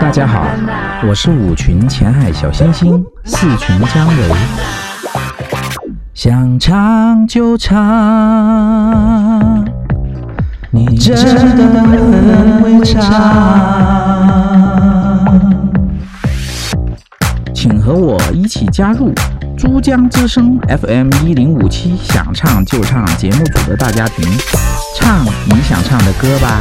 大家好，我是五群前海小星星，四群姜维。想唱就唱，你真的很会唱，请和我一起加入珠江之声 FM 一零五七想唱就唱节目组的大家庭，唱你想唱的歌吧。